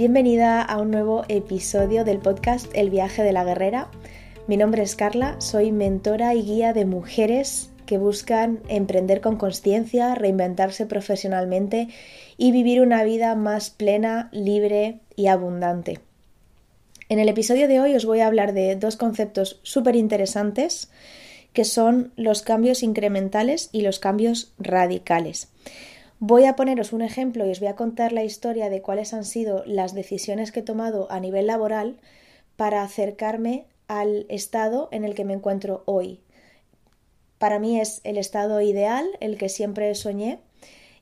Bienvenida a un nuevo episodio del podcast El viaje de la guerrera. Mi nombre es Carla, soy mentora y guía de mujeres que buscan emprender con conciencia, reinventarse profesionalmente y vivir una vida más plena, libre y abundante. En el episodio de hoy os voy a hablar de dos conceptos súper interesantes que son los cambios incrementales y los cambios radicales. Voy a poneros un ejemplo y os voy a contar la historia de cuáles han sido las decisiones que he tomado a nivel laboral para acercarme al estado en el que me encuentro hoy. Para mí es el estado ideal, el que siempre soñé,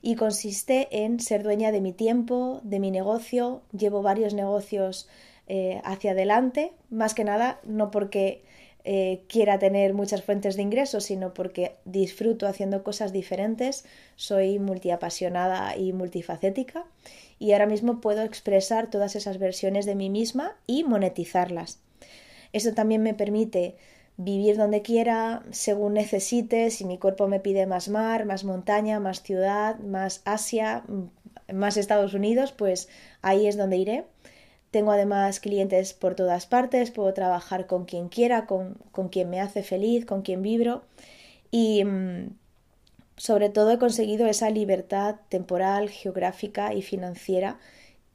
y consiste en ser dueña de mi tiempo, de mi negocio. Llevo varios negocios eh, hacia adelante, más que nada no porque eh, quiera tener muchas fuentes de ingresos, sino porque disfruto haciendo cosas diferentes, soy multiapasionada y multifacética y ahora mismo puedo expresar todas esas versiones de mí misma y monetizarlas. Esto también me permite vivir donde quiera, según necesite, si mi cuerpo me pide más mar, más montaña, más ciudad, más Asia, más Estados Unidos, pues ahí es donde iré tengo además clientes por todas partes, puedo trabajar con quien quiera, con, quien me hace feliz, con quien vibro y mm, sobre todo he conseguido esa libertad temporal, geográfica y financiera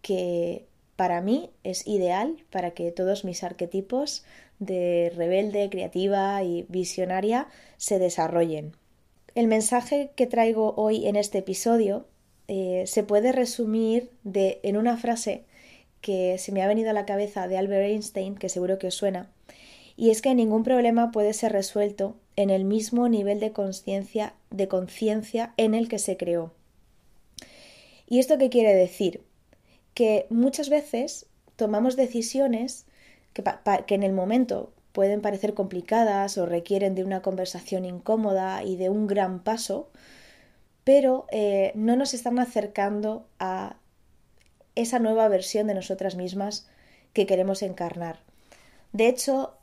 que para mí es ideal para que todos mis arquetipos de rebelde, creativa y visionaria se desarrollen. El mensaje que traigo hoy en este episodio eh, se puede resumir de, en una frase que se me ha venido a la cabeza de Albert Einstein, que seguro que os suena, y es que ningún problema puede ser resuelto en el mismo nivel de conciencia de conciencia en el que se creó. ¿Y esto qué quiere decir? Que muchas veces tomamos decisiones que, en el momento pueden parecer complicadas o requieren de una conversación incómoda y de un gran paso, pero eh, no nos están acercando a esa nueva versión de nosotras mismas que queremos encarnar. De hecho,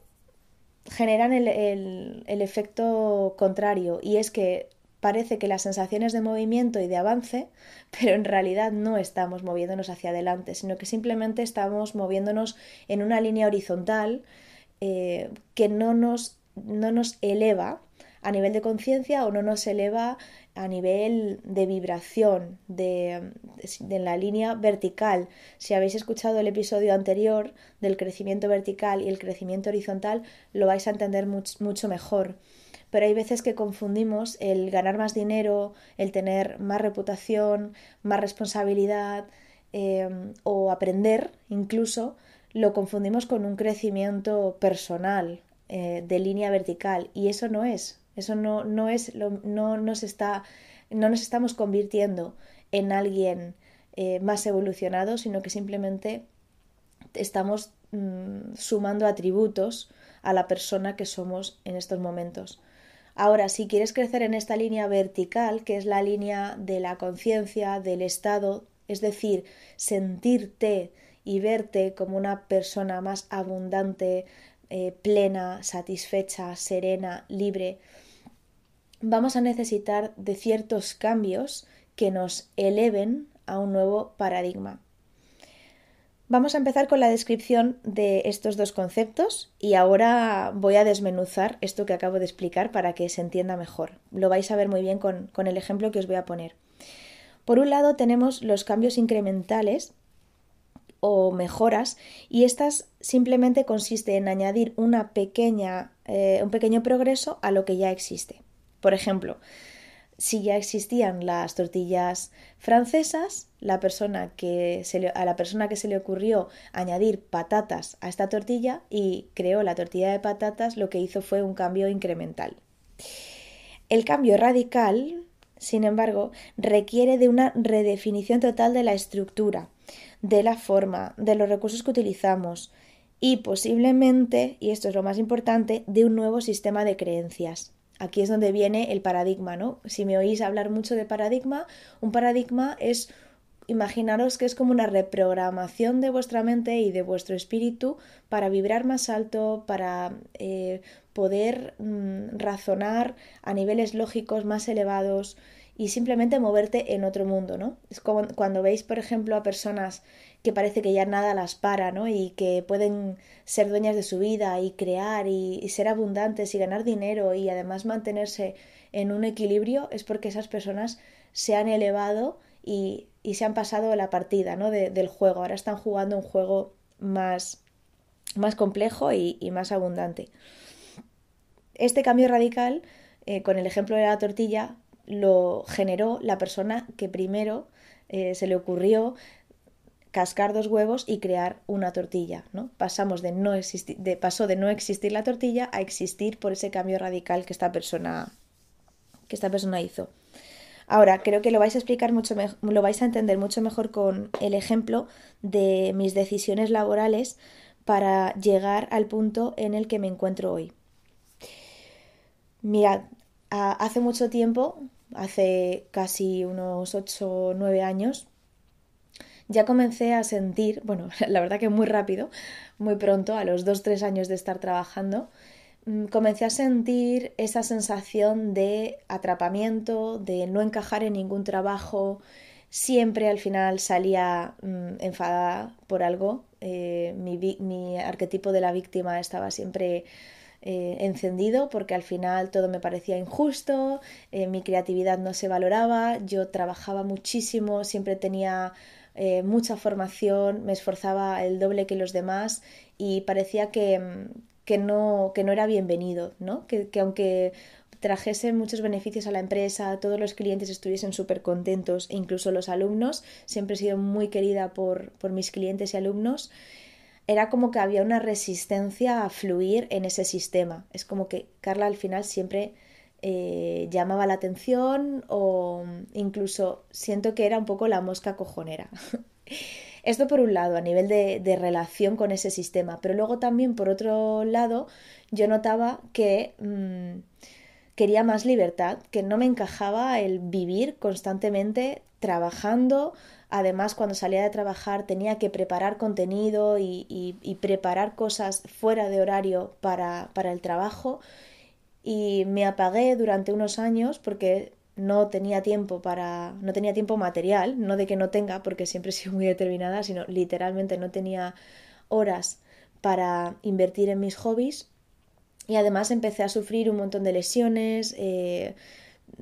generan el, efecto contrario y es que parece que las sensaciones de movimiento y de avance, pero en realidad no estamos moviéndonos hacia adelante, sino que simplemente estamos moviéndonos en una línea horizontal eh, que no nos, no nos eleva a nivel de conciencia o no nos eleva a nivel de vibración, de, la línea vertical. Si habéis escuchado el episodio anterior del crecimiento vertical y el crecimiento horizontal, lo vais a entender mucho mejor. Pero hay veces que confundimos el ganar más dinero, el tener más reputación, más responsabilidad em, o aprender incluso, lo confundimos con un crecimiento personal eh, de línea vertical y eso no es. Eso no, no es lo, no nos está, no nos estamos convirtiendo en alguien eh, más evolucionado, sino que simplemente estamos mm, sumando atributos a la persona que somos en estos momentos. Ahora, si quieres crecer en esta línea vertical, que es la línea de la conciencia, del estado, es decir, sentirte y verte como una persona más abundante, eh, plena, satisfecha, serena, libre, vamos a necesitar de ciertos cambios que nos eleven a un nuevo paradigma. Vamos a empezar con la descripción de estos dos conceptos y ahora voy a desmenuzar esto que acabo de explicar para que se entienda mejor. Lo vais a ver muy bien con, con el ejemplo que os voy a poner. Por un lado tenemos los cambios incrementales o mejoras y estas simplemente consiste en añadir una pequeña, eh, un pequeño progreso a lo que ya existe. Por ejemplo, si ya existían las tortillas francesas, la persona que se a la persona que se le ocurrió añadir patatas a esta tortilla y creó la tortilla de patatas, lo que hizo fue un cambio incremental. El cambio radical, sin embargo, requiere de una redefinición total de la estructura, de la forma, de los recursos que utilizamos y posiblemente, y esto es lo más importante, de un nuevo sistema de creencias. Aquí es donde viene el paradigma, ¿no? Si me oís hablar mucho de paradigma, un paradigma es imaginaros que es como una reprogramación de vuestra mente y de vuestro espíritu para vibrar más alto, para eh, poder mm, razonar a niveles lógicos más elevados y simplemente moverte en otro mundo, ¿no? Es como cuando veis, por ejemplo, a personas que parece que ya nada las para, ¿no? Y que pueden ser dueñas de su vida y crear y, ser abundantes y ganar dinero y además mantenerse en un equilibrio, es porque esas personas se han elevado y, se han pasado la partida, ¿no? del juego. Ahora están jugando un juego más, más complejo y, más abundante. Este cambio radical, eh, con el ejemplo de la tortilla, lo generó la persona que primero eh, se le ocurrió cascar dos huevos y crear una tortilla, ¿no? Pasamos de no existir, de, pasó de no existir la tortilla a existir por ese cambio radical que esta persona, que esta persona hizo. Ahora, creo que lo vais a explicar mucho lo vais a entender mucho mejor con el ejemplo de mis decisiones laborales para llegar al punto en el que me encuentro hoy. Mirad, hace mucho tiempo, hace casi unos 8 o 9 años, ya comencé a sentir, bueno, la verdad que muy rápido, muy pronto, a los 2-3 años de estar trabajando, mm, comencé a sentir esa sensación de atrapamiento, de no encajar en ningún trabajo, siempre al final salía mm, enfadada por algo, eh, mi, arquetipo de la víctima estaba siempre eh, encendido porque al final todo me parecía injusto, eh, mi creatividad no se valoraba, yo trabajaba muchísimo, siempre tenía eh, mucha formación, me esforzaba el doble que los demás y parecía que, mm, que, no, que no era bienvenido, ¿no? Que, que aunque trajese muchos beneficios a la empresa, todos los clientes estuviesen súper contentos, incluso los alumnos, siempre he sido muy querida por, por mis clientes y alumnos, era como que había una resistencia a fluir en ese sistema. Es como que Carla al final siempre eh, llamaba la atención o incluso siento que era un poco la mosca cojonera. Esto por un lado, a nivel de, relación con ese sistema, pero luego también por otro lado yo notaba que mm, quería más libertad, que no me encajaba el vivir constantemente trabajando. Además, cuando salía de trabajar tenía que preparar contenido y, preparar cosas fuera de horario para, para el trabajo. Y me apagué durante unos años porque no tenía tiempo para no tenía tiempo material, no de que no tenga porque siempre he sido muy determinada, sino literalmente no tenía horas para invertir en mis hobbies. Y además empecé a sufrir un montón de lesiones, eh,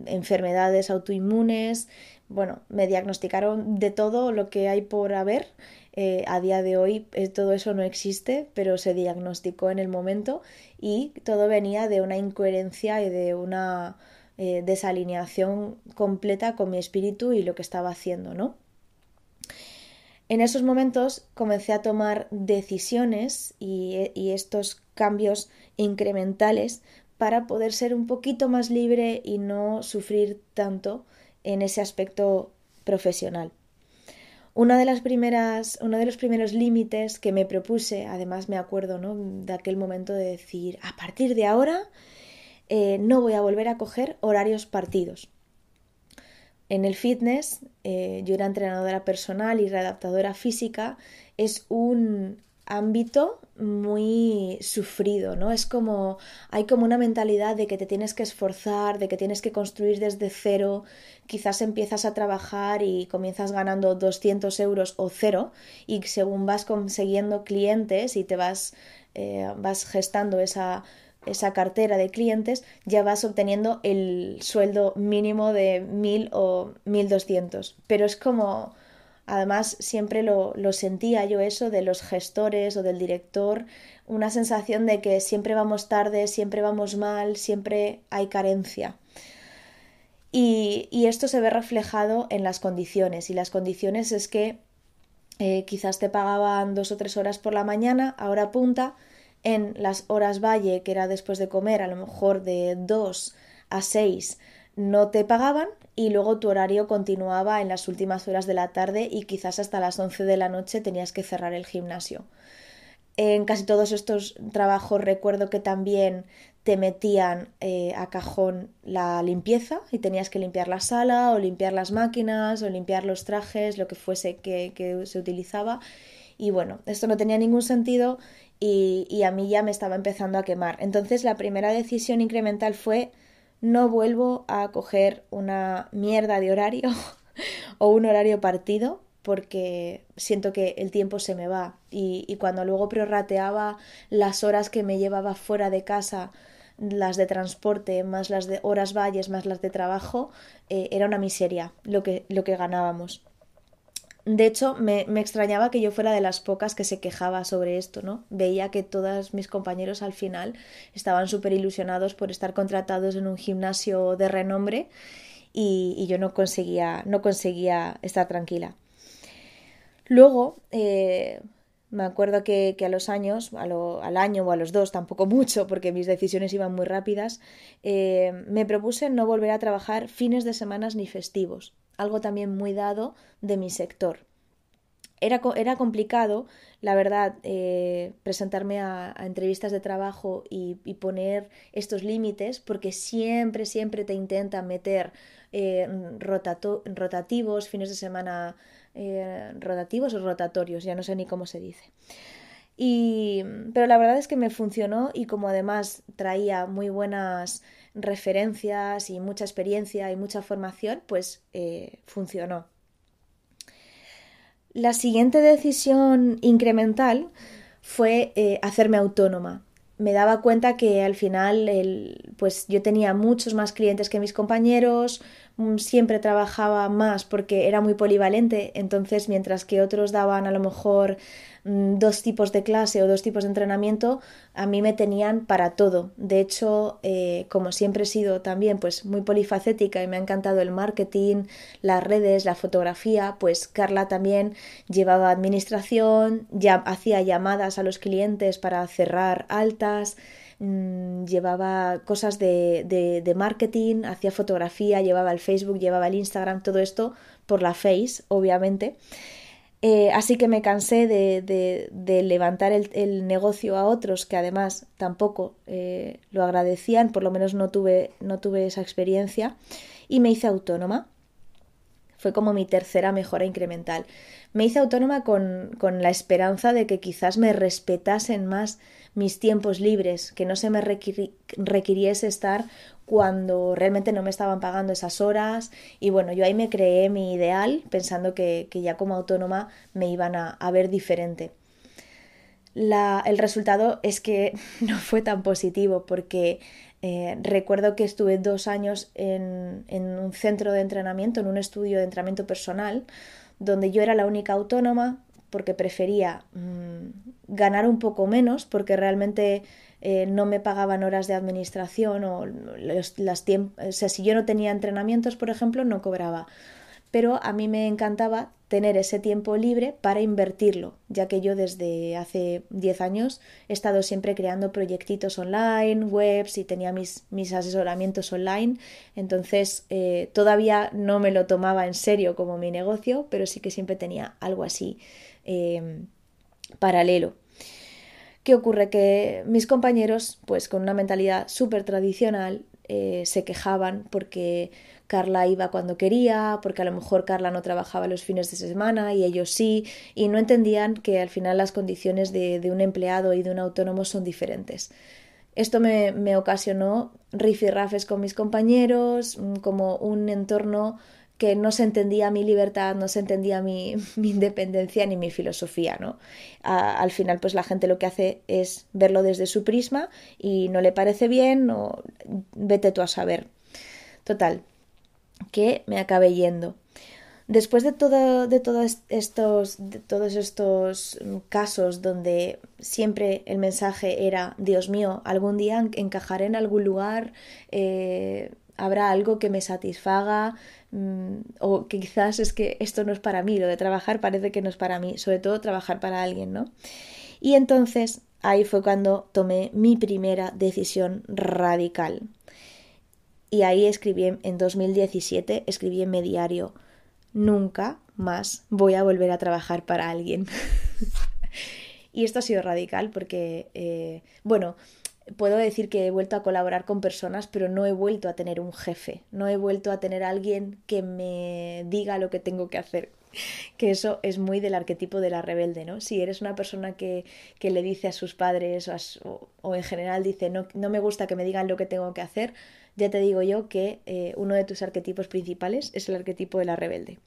enfermedades autoinmunes, bueno, me diagnosticaron de todo lo que hay por haber eh, a día de hoy eh, todo eso no existe, pero se diagnosticó en el momento y todo venía de una incoherencia y de una eh, desalineación completa con mi espíritu y lo que estaba haciendo, ¿no? En esos momentos comencé a tomar decisiones y, y estos cambios incrementales para poder ser un poquito más libre y no sufrir tanto en ese aspecto profesional. Una de las primeras, uno de los primeros límites que me propuse, además me acuerdo ¿no? de aquel momento de decir, a partir de ahora eh, no voy a volver a coger horarios partidos. En el fitness, eh, yo era entrenadora personal y readaptadora física, es un ámbito muy sufrido, ¿no? Es como, hay como una mentalidad de que te tienes que esforzar, de que tienes que construir desde cero, quizás empiezas a trabajar y comienzas ganando 200 euros o cero y según vas consiguiendo clientes y te vas, eh, vas gestando esa, esa cartera de clientes, ya vas obteniendo el sueldo mínimo de 1000 o 1200. Pero es como Además, siempre lo, sentía yo eso de los gestores o del director, una sensación de que siempre vamos tarde, siempre vamos mal, siempre hay carencia. Y, esto se ve reflejado en las condiciones. Y las condiciones es que eh, quizás te pagaban dos o tres horas por la mañana, ahora punta, en las horas valle, que era después de comer, a lo mejor de dos a seis, no te pagaban y luego tu horario continuaba en las últimas horas de la tarde y quizás hasta las 11 de la noche tenías que cerrar el gimnasio. En casi todos estos trabajos recuerdo que también te metían eh, a cajón la limpieza y tenías que limpiar la sala o limpiar las máquinas o limpiar los trajes, lo que fuese que, se utilizaba. Y bueno, esto no tenía ningún sentido y, y a mí ya me estaba empezando a quemar. Entonces la primera decisión incremental fue no vuelvo a coger una mierda de horario o un horario partido porque siento que el tiempo se me va. Y, cuando luego prorrateaba las horas que me llevaba fuera de casa las de transporte más las de horas valles más las de trabajo eh, era una miseria lo que, lo que ganábamos de hecho, me, extrañaba que yo fuera de las pocas que se quejaba sobre esto, ¿no? Veía que todos mis compañeros al final estaban súper ilusionados por estar contratados en un gimnasio de renombre y, yo no conseguía, no conseguía estar tranquila. Luego, eh, me acuerdo que, a los años, al año o a los dos, tampoco mucho, porque mis decisiones iban muy rápidas, eh, me propuse no volver a trabajar fines de semanas ni festivos algo también muy dado de mi sector. Era, era complicado, la verdad, eh, presentarme a, entrevistas de trabajo y, poner estos límites porque siempre, siempre te intentan meter eh, rotativos, fines de semana eh, rotativos o rotatorios, ya no sé ni cómo se dice. Y, pero la verdad es que me funcionó y como además traía muy buenas referencias y mucha experiencia y mucha formación, pues eh, funcionó. La siguiente decisión incremental fue eh, hacerme autónoma. Me daba cuenta que al final el, pues yo tenía muchos más clientes que mis compañeros, siempre trabajaba más porque era muy polivalente, entonces mientras que otros daban a lo mejor Mm, dos tipos de clase o dos tipos de entrenamiento, a mí me tenían para todo. De hecho, eh, como siempre he sido también pues muy polifacética y me ha encantado el marketing, las redes, la fotografía, pues Carla también llevaba administración, ya hacía llamadas a los clientes para cerrar altas, mm, llevaba cosas de, de marketing, hacía fotografía, llevaba el Facebook, llevaba el Instagram, todo esto por la Face, obviamente. Eh, así que me cansé de, levantar el, negocio a otros que además tampoco eh, lo agradecían, por lo menos no tuve, no tuve esa experiencia, y me hice autónoma. Fue como mi tercera mejora incremental. Me hice autónoma con, con la esperanza de que quizás me respetasen más mis tiempos libres, que no se me requiriese estar cuando realmente no me estaban pagando esas horas y bueno, yo ahí me creé mi ideal pensando que, ya como autónoma me iban a, ver diferente. el resultado es que no fue tan positivo porque eh, recuerdo que estuve dos años en, en, un centro de entrenamiento, en un estudio de entrenamiento personal, donde yo era la única autónoma porque prefería mm, ganar un poco menos porque realmente eh, no me pagaban horas de administración o las o sea, si yo no tenía entrenamientos, por ejemplo, no cobraba. Pero a mí me encantaba tener ese tiempo libre para invertirlo, ya que yo desde hace 10 años he estado siempre creando proyectitos online, webs y tenía mis, mis asesoramientos online. Entonces eh, todavía no me lo tomaba en serio como mi negocio, pero sí que siempre tenía algo así eh, paralelo. ¿Qué ocurre? Que mis compañeros, pues con una mentalidad súper tradicional, eh, se quejaban porque Carla iba cuando quería, porque a lo mejor Carla no trabajaba los fines de semana y ellos sí, y no entendían que al final las condiciones de, un empleado y de un autónomo son diferentes. Esto me, me ocasionó rifirrafes con mis compañeros, mm, como un entorno que no se entendía mi libertad, no se entendía mi, independencia ni mi filosofía, ¿no? al final, pues la gente lo que hace es verlo desde su prisma y no le parece bien o vete tú a saber. Total, que me acabé yendo. Después de, todo, de, todos estos, de todos estos casos donde siempre el mensaje era, Dios mío, algún día encajaré en algún lugar, eh, habrá algo que me satisfaga, Mm, o que quizás es que esto no es para mí, lo de trabajar parece que no es para mí, sobre todo trabajar para alguien, ¿no? Y entonces ahí fue cuando tomé mi primera decisión radical. Y ahí escribí en 2017, escribí en mi diario, nunca más voy a volver a trabajar para alguien. y esto ha sido radical porque, eh, bueno, puedo decir que he vuelto a colaborar con personas, pero no he vuelto a tener un jefe, no he vuelto a tener alguien que me diga lo que tengo que hacer. que eso es muy del arquetipo de la rebelde, ¿no? Si eres una persona que, que le dice a sus padres o, en general dice no, no, me gusta que me digan lo que tengo que hacer, ya te digo yo que eh, uno de tus arquetipos principales es el arquetipo de la rebelde.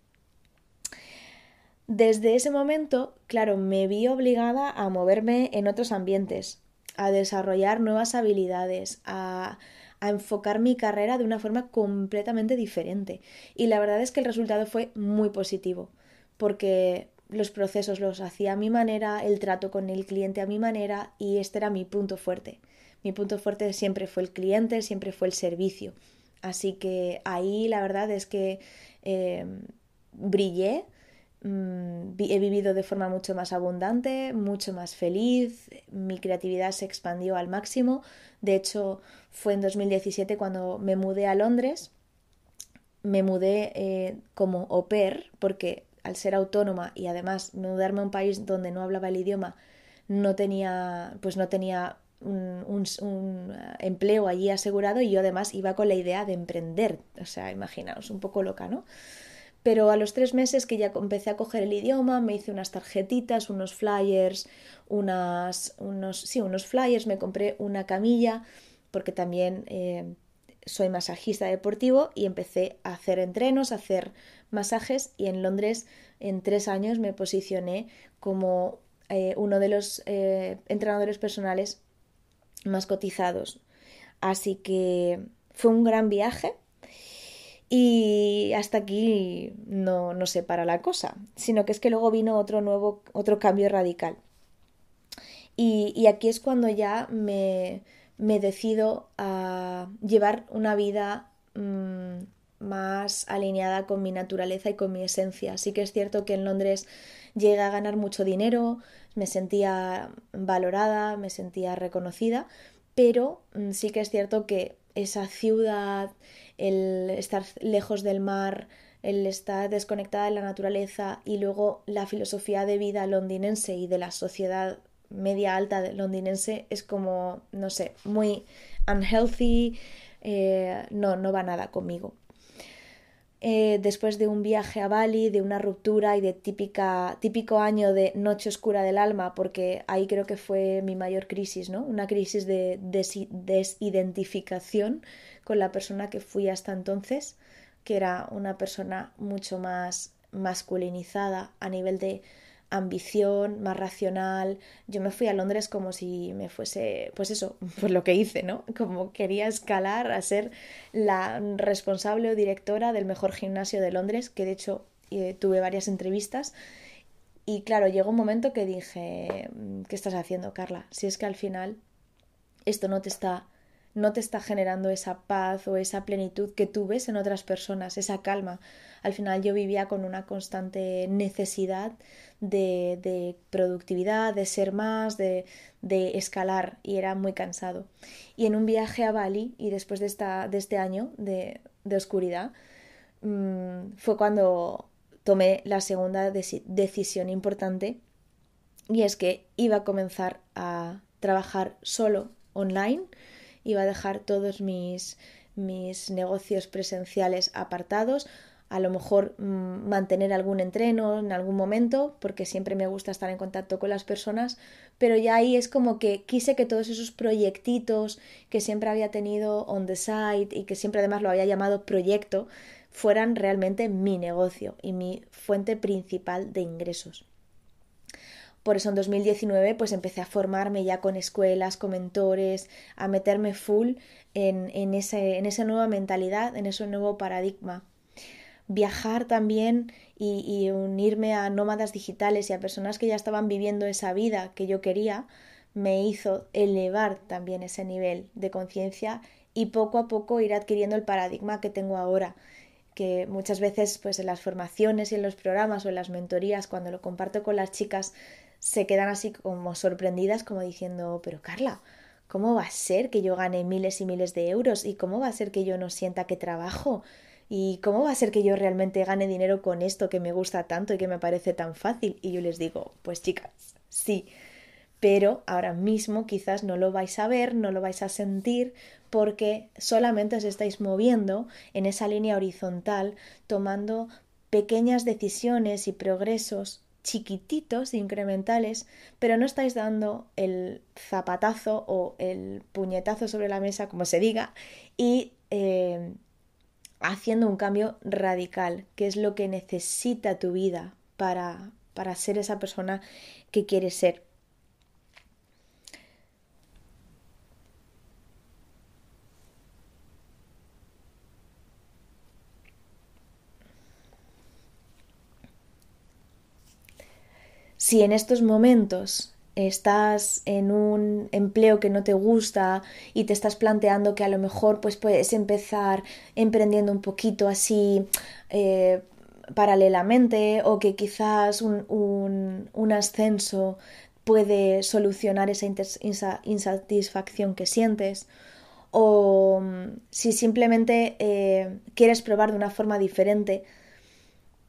Desde ese momento, claro, me vi obligada a moverme en otros ambientes, a desarrollar nuevas habilidades, a, enfocar mi carrera de una forma completamente diferente. Y la verdad es que el resultado fue muy positivo, porque los procesos los hacía a mi manera, el trato con el cliente a mi manera y este era mi punto fuerte. Mi punto fuerte siempre fue el cliente, siempre fue el servicio. Así que ahí la verdad es que eh, brillé Mm, he vivido de forma mucho más abundante, mucho más feliz, mi creatividad se expandió al máximo. De hecho, fue en 2017 cuando me mudé a Londres. Me mudé eh, como au pair, porque al ser autónoma y además mudarme a un país donde no hablaba el idioma, no tenía, pues no tenía un, un, empleo allí asegurado y yo además iba con la idea de emprender. O sea, imaginaos, un poco loca, ¿no? Pero a los tres meses que ya empecé a coger el idioma, me hice unas tarjetitas, unos flyers, unas, unos, sí, unos flyers, me compré una camilla, porque también eh, soy masajista deportivo y empecé a hacer entrenos, a hacer masajes y en Londres en tres años me posicioné como eh, uno de los eh, entrenadores personales más cotizados. Así que fue un gran viaje y hasta aquí no, no se para la cosa, sino que es que luego vino otro nuevo, otro cambio radical. Y, y aquí es cuando ya me, me, decido a llevar una vida mmm, más alineada con mi naturaleza y con mi esencia. Sí que es cierto que en Londres llegué a ganar mucho dinero, me sentía valorada, me sentía reconocida, pero mm, sí que es cierto que esa ciudad, el estar lejos del mar, el estar desconectada de la naturaleza y luego la filosofía de vida londinense y de la sociedad media alta londinense es como, no sé, muy unhealthy, eh, no, no va nada conmigo. Eh, después de un viaje a Bali, de una ruptura y de típica, típico año de noche oscura del alma, porque ahí creo que fue mi mayor crisis, ¿no? Una crisis de desidentificación con la persona que fui hasta entonces, que era una persona mucho más masculinizada a nivel de ambición, más racional. Yo me fui a Londres como si me fuese, pues eso, pues lo que hice, ¿no? Como quería escalar a ser la responsable o directora del mejor gimnasio de Londres, que de hecho eh, tuve varias entrevistas. Y claro, llegó un momento que dije, ¿qué estás haciendo, Carla? Si es que al final esto no te está no te está generando esa paz o esa plenitud que tú ves en otras personas, esa calma. Al final yo vivía con una constante necesidad de, productividad, de ser más, de, escalar y era muy cansado. Y en un viaje a Bali y después de, esta, de este año de, oscuridad mmm, fue cuando tomé la segunda decisión importante y es que iba a comenzar a trabajar solo online iba a dejar todos mis, mis negocios presenciales apartados, a lo mejor mmm, mantener algún entreno en algún momento, porque siempre me gusta estar en contacto con las personas, pero ya ahí es como que quise que todos esos proyectitos que siempre había tenido on the side y que siempre además lo había llamado proyecto, fueran realmente mi negocio y mi fuente principal de ingresos. Por eso en 2019 pues empecé a formarme ya con escuelas, con mentores, a meterme full en, en, ese, en esa nueva mentalidad, en ese nuevo paradigma. Viajar también y, y unirme a nómadas digitales y a personas que ya estaban viviendo esa vida que yo quería, me hizo elevar también ese nivel de conciencia y poco a poco ir adquiriendo el paradigma que tengo ahora que muchas veces pues en las formaciones y en los programas o en las mentorías cuando lo comparto con las chicas se quedan así como sorprendidas, como diciendo, pero Carla, ¿cómo va a ser que yo gane miles y miles de euros? ¿Y cómo va a ser que yo no sienta que trabajo? ¿Y cómo va a ser que yo realmente gane dinero con esto que me gusta tanto y que me parece tan fácil? Y yo les digo, pues chicas, sí, pero ahora mismo quizás no lo vais a ver, no lo vais a sentir, porque solamente os estáis moviendo en esa línea horizontal, tomando pequeñas decisiones y progresos chiquititos, incrementales, pero no estáis dando el zapatazo o el puñetazo sobre la mesa, como se diga, y eh, haciendo un cambio radical, que es lo que necesita tu vida para, para ser esa persona que quieres ser. Si en estos momentos estás en un empleo que no te gusta y te estás planteando que a lo mejor pues puedes empezar emprendiendo un poquito así eh, paralelamente o que quizás un, ascenso puede solucionar esa insatisfacción que sientes o mm, si simplemente eh, quieres probar de una forma diferente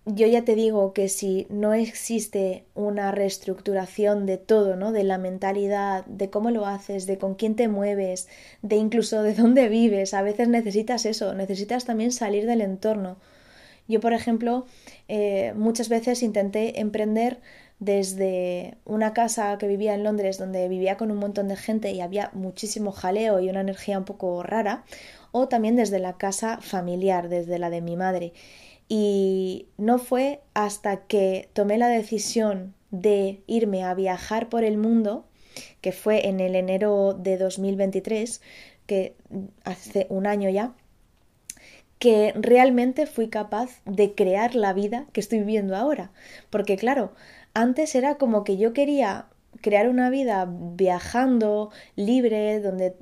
yo ya te digo que si no existe una reestructuración de todo, ¿no? De la mentalidad, de cómo lo haces, de con quién te mueves, de incluso de dónde vives, a veces necesitas eso, necesitas también salir del entorno. Yo, por ejemplo, eh, muchas veces intenté emprender desde una casa que vivía en Londres donde vivía con un montón de gente y había muchísimo jaleo y una energía un poco rara, o también desde la casa familiar, desde la de mi madre. Y no fue hasta que tomé la decisión de irme a viajar por el mundo, que fue en el enero de 2023, que hace un año ya, que realmente fui capaz de crear la vida que estoy viviendo ahora. Porque claro, antes era como que yo quería crear una vida viajando, libre, donde,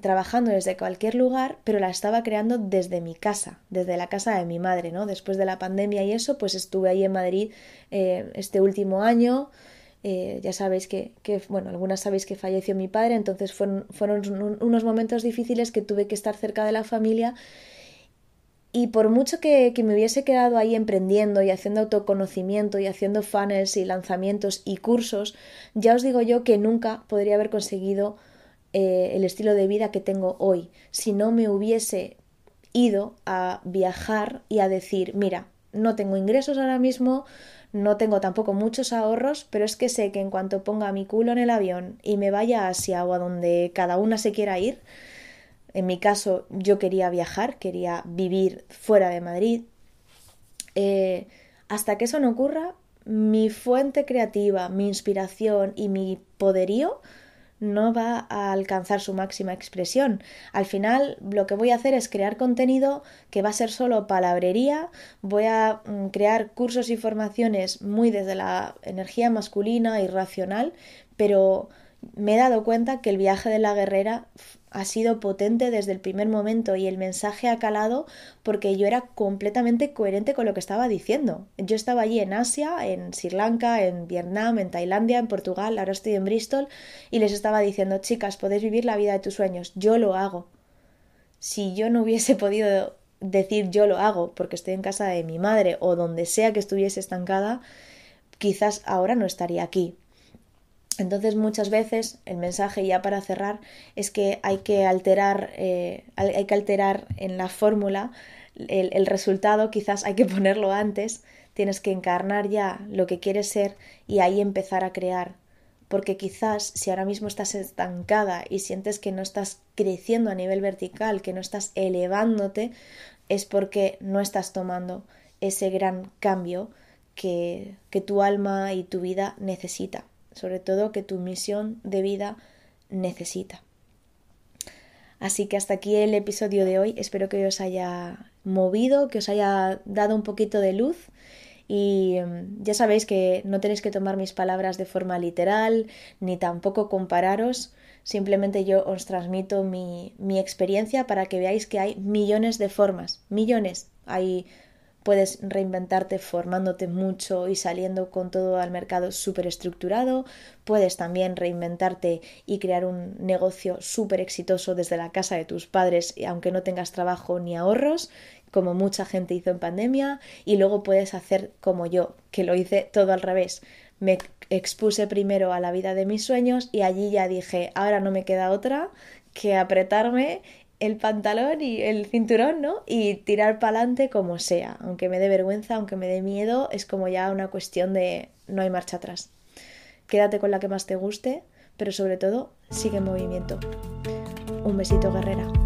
trabajando desde cualquier lugar, pero la estaba creando desde mi casa, desde la casa de mi madre, ¿no? Después de la pandemia y eso, pues estuve ahí en Madrid eh, este último año. Eh, ya sabéis que, que, bueno, algunas sabéis que falleció mi padre, entonces fueron, fueron unos momentos difíciles que tuve que estar cerca de la familia y por mucho que, me hubiese quedado ahí emprendiendo y haciendo autoconocimiento y haciendo funnels y lanzamientos y cursos, ya os digo yo que nunca podría haber conseguido eh, el estilo de vida que tengo hoy si no me hubiese ido a viajar y a decir, mira, no tengo ingresos ahora mismo, no tengo tampoco muchos ahorros, pero es que sé que en cuanto ponga mi culo en el avión y me vaya a Asia o a donde cada una se quiera ir, en mi caso, yo quería viajar, quería vivir fuera de Madrid. Eh, hasta que eso no ocurra, mi fuente creativa, mi inspiración y mi poderío no va a alcanzar su máxima expresión. Al final lo que voy a hacer es crear contenido que va a ser solo palabrería, voy a mm, crear cursos y formaciones muy desde la energía masculina y racional, pero me he dado cuenta que el viaje de la guerrera ha sido potente desde el primer momento y el mensaje ha calado porque yo era completamente coherente con lo que estaba diciendo. Yo estaba allí en Asia, en Sri Lanka, en Vietnam, en Tailandia, en Portugal, ahora estoy en Bristol y les estaba diciendo, chicas, podéis vivir la vida de tus sueños, yo lo hago. Si yo no hubiese podido decir yo lo hago porque estoy en casa de mi madre o donde sea que estuviese estancada, quizás ahora no estaría aquí. Entonces muchas veces el mensaje ya para cerrar es que hay que alterar, eh, hay que alterar en la fórmula el, resultado, quizás hay que ponerlo antes, tienes que encarnar ya lo que quieres ser y ahí empezar a crear. Porque quizás si ahora mismo estás estancada y sientes que no estás creciendo a nivel vertical, que no estás elevándote, es porque no estás tomando ese gran cambio que, que tu alma y tu vida necesita sobre todo que tu misión de vida necesita. Así que hasta aquí el episodio de hoy. Espero que os haya movido, que os haya dado un poquito de luz. Y em, ya sabéis que no tenéis que tomar mis palabras de forma literal, ni tampoco compararos. Simplemente yo os transmito mi, mi experiencia para que veáis que hay millones de formas, millones. Hay Puedes reinventarte formándote mucho y saliendo con todo al mercado súper estructurado. Puedes también reinventarte y crear un negocio súper exitoso desde la casa de tus padres, aunque no tengas trabajo ni ahorros, como mucha gente hizo en pandemia. Y luego puedes hacer como yo, que lo hice todo al revés. Me expuse primero a la vida de mis sueños y allí ya dije, ahora no me queda otra que apretarme el pantalón y el cinturón, ¿no? Y tirar para adelante como sea. Aunque me dé vergüenza, aunque me dé miedo, es como ya una cuestión de no hay marcha atrás. Quédate con la que más te guste, pero sobre todo sigue en movimiento. Un besito, guerrera.